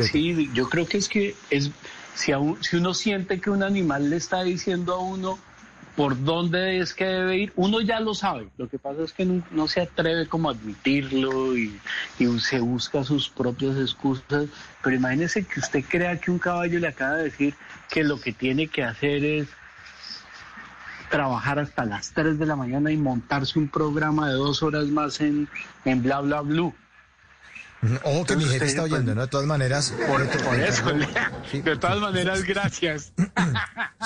Sí, yo creo que es que es si, si uno siente que un animal le está diciendo a uno por dónde es que debe ir, uno ya lo sabe. Lo que pasa es que no, se atreve como a admitirlo y, y, se busca sus propias excusas. Pero imagínese que usted crea que un caballo le acaba de decir que lo que tiene que hacer es trabajar hasta las 3 de la mañana y montarse un programa de dos horas más en, en bla bla blue. Ojo que mi jefe está oyendo, ¿no? De todas maneras. Por, eso, de todas maneras, gracias.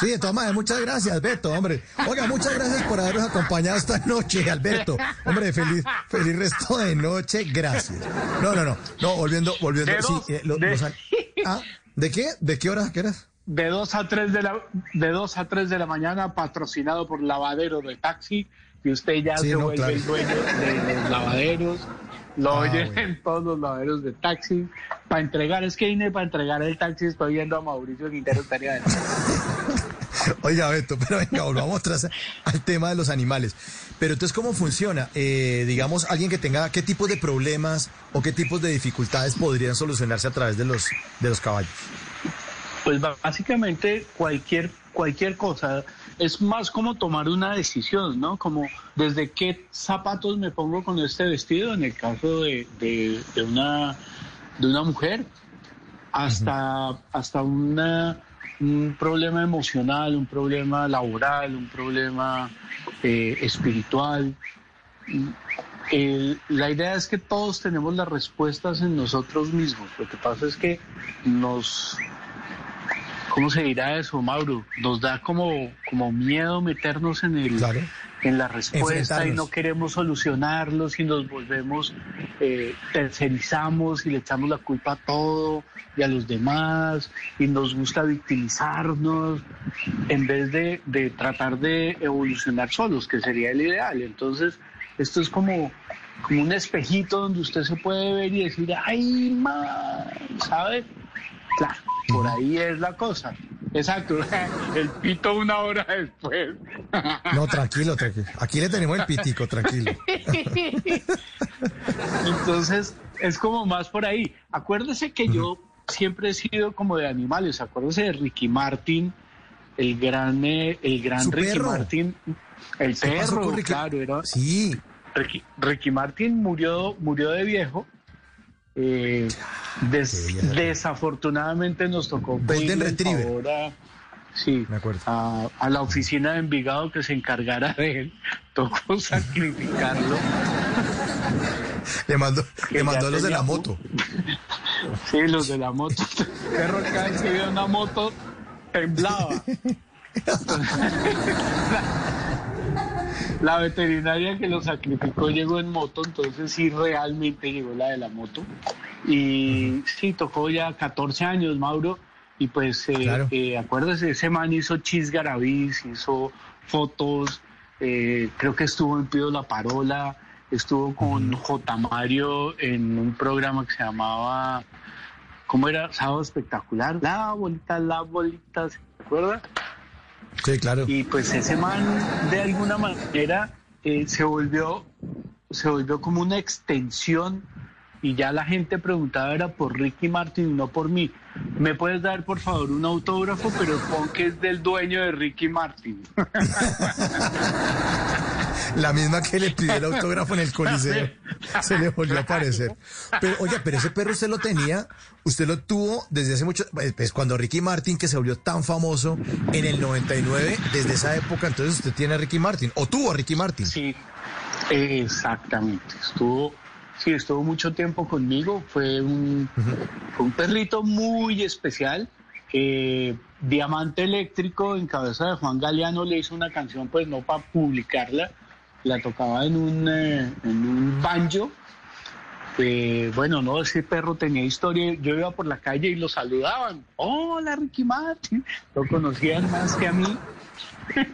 Sí, de todas maneras, muchas gracias, Beto, hombre. Oiga, muchas gracias por habernos acompañado esta noche, Alberto. Hombre, feliz, feliz resto de noche, gracias. No, no, no, no, volviendo, volviendo. ¿De, sí, eh, de... ¿Ah? ¿De qué? ¿De qué hora? ¿Qué eras? De 2 a 3 de la de 2 a 3 de la mañana, patrocinado por Lavadero de Taxi, y usted ya se vuelve el dueño de los lavaderos lo ah, oyen en todos los lavaderos de taxi. Para entregar, es que vine para entregar el taxi, estoy viendo a Mauricio Quintero estaría Oiga, Beto, pero venga, volvamos atrás al tema de los animales. Pero entonces, ¿cómo funciona? Eh, digamos, alguien que tenga qué tipo de problemas o qué tipos de dificultades podrían solucionarse a través de los, de los caballos. Pues básicamente cualquier, cualquier cosa es más como tomar una decisión, ¿no? Como desde qué zapatos me pongo con este vestido, en el caso de, una, de una mujer, hasta, hasta una, un problema emocional, un problema laboral, un problema eh, espiritual. la idea es que todos tenemos las respuestas en nosotros mismos. Lo que pasa es que nos ¿cómo se dirá eso, Mauro? Nos da como, como miedo meternos en el en la respuesta y no queremos solucionarlos y nos volvemos, eh, tercerizamos y le echamos la culpa a todo y a los demás y nos gusta victimizarnos en vez de, de tratar de evolucionar solos, que sería el ideal. Entonces, esto es como, como un espejito donde usted se puede ver y decir, ay, man, ¿sabe? Claro, por ahí es la cosa. Exacto, el pito una hora después. No, tranquilo, tranquilo. Aquí le tenemos el pitico, tranquilo. Entonces, es como más por ahí. Acuérdese que yo siempre he sido como de animales. Acuérdese de Ricky Martin, el gran, eh, el gran Ricky Martin. El perro, claro, era. Sí. Ricky, Ricky Martin murió, murió de viejo eh, desafortunadamente nos tocó pedirle ahora sí, A, la oficina de Envigado que se encargara de él. Tocó sacrificarlo. le mandó, le mandó los de la moto. Sí, los de la moto. El perro cada vez que una moto temblaba. La veterinaria que lo sacrificó llegó en moto, entonces sí realmente llegó la de la moto. Y sí, tocó ya 14 años, Mauro. Y pues, eh, eh, acuérdese, ese man hizo chisgarabís, hizo fotos, eh, creo que estuvo en Pido La Parola, estuvo con J. Mario en un programa que se llamaba, ¿cómo era? Sábado Espectacular. La bolita, la bolita, ¿se acuerda? Sí, claro. Y pues ese man, de alguna manera, eh, se volvió se volvió como una extensión y ya la gente preguntaba era por Ricky Martin, no por mí. ¿Me puedes dar por favor un autógrafo, pero pon que es del dueño de Ricky Martin? La misma que le pidió el autógrafo en el Coliseo. Se le volvió a aparecer. Pero, oye, pero ese perro usted lo tenía, usted lo tuvo desde hace mucho, pues, pues cuando Ricky Martin, que se volvió tan famoso en el 99, desde esa época, entonces usted tiene a Ricky Martin, o tuvo a Ricky Martin. Sí, exactamente. Estuvo, sí, estuvo mucho tiempo conmigo. Fue un, un perrito muy especial. Diamante Eléctrico, en cabeza de Juan Galeano, le hizo una canción, pues no para publicarla, la tocaba en un, eh, en un banjo. bueno, no, ese perro tenía historia. Yo iba por la calle y lo saludaban. Hola, Ricky Martin. Lo conocían más que a mí.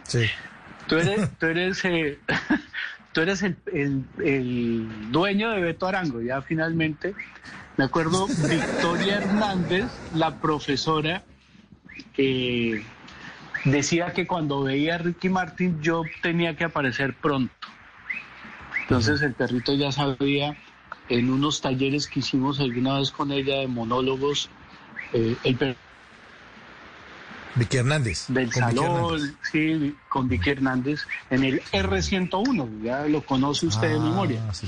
Sí. Tú eres, tú eres, eh, tú eres el, dueño de Beto Arango, ya finalmente. Me acuerdo, Victoria Hernández, la profesora, decía que cuando veía a Ricky Martin yo tenía que aparecer pronto. Entonces el perrito ya sabía en unos talleres que hicimos alguna vez con ella de monólogos, eh, el Vicky Hernández. Del salón, sí, con Vicky Hernández, en el R101, ya lo conoce usted de ah, memoria. Sí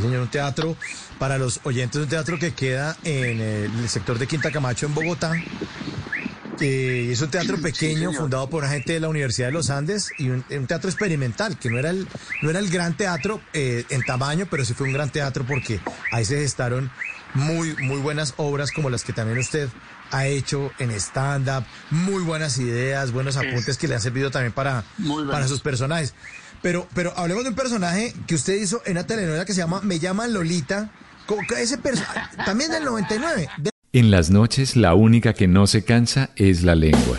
señor. un teatro, para los oyentes, un teatro que queda en el sector de Quinta Camacho, en Bogotá. Eh, es un teatro pequeño fundado por gente de la Universidad de los Andes y un, teatro experimental, que no era el, no era el gran teatro eh, en tamaño, pero sí fue un gran teatro porque ahí se gestaron muy, muy buenas obras como las que también usted ha hecho en stand-up, muy buenas ideas, buenos apuntes que le han servido también para, para sus personajes. Pero, pero hablemos de un personaje que usted hizo en una telenovela que se llama Me llaman Lolita, ese también del 99. En las noches la única que no se cansa es la lengua.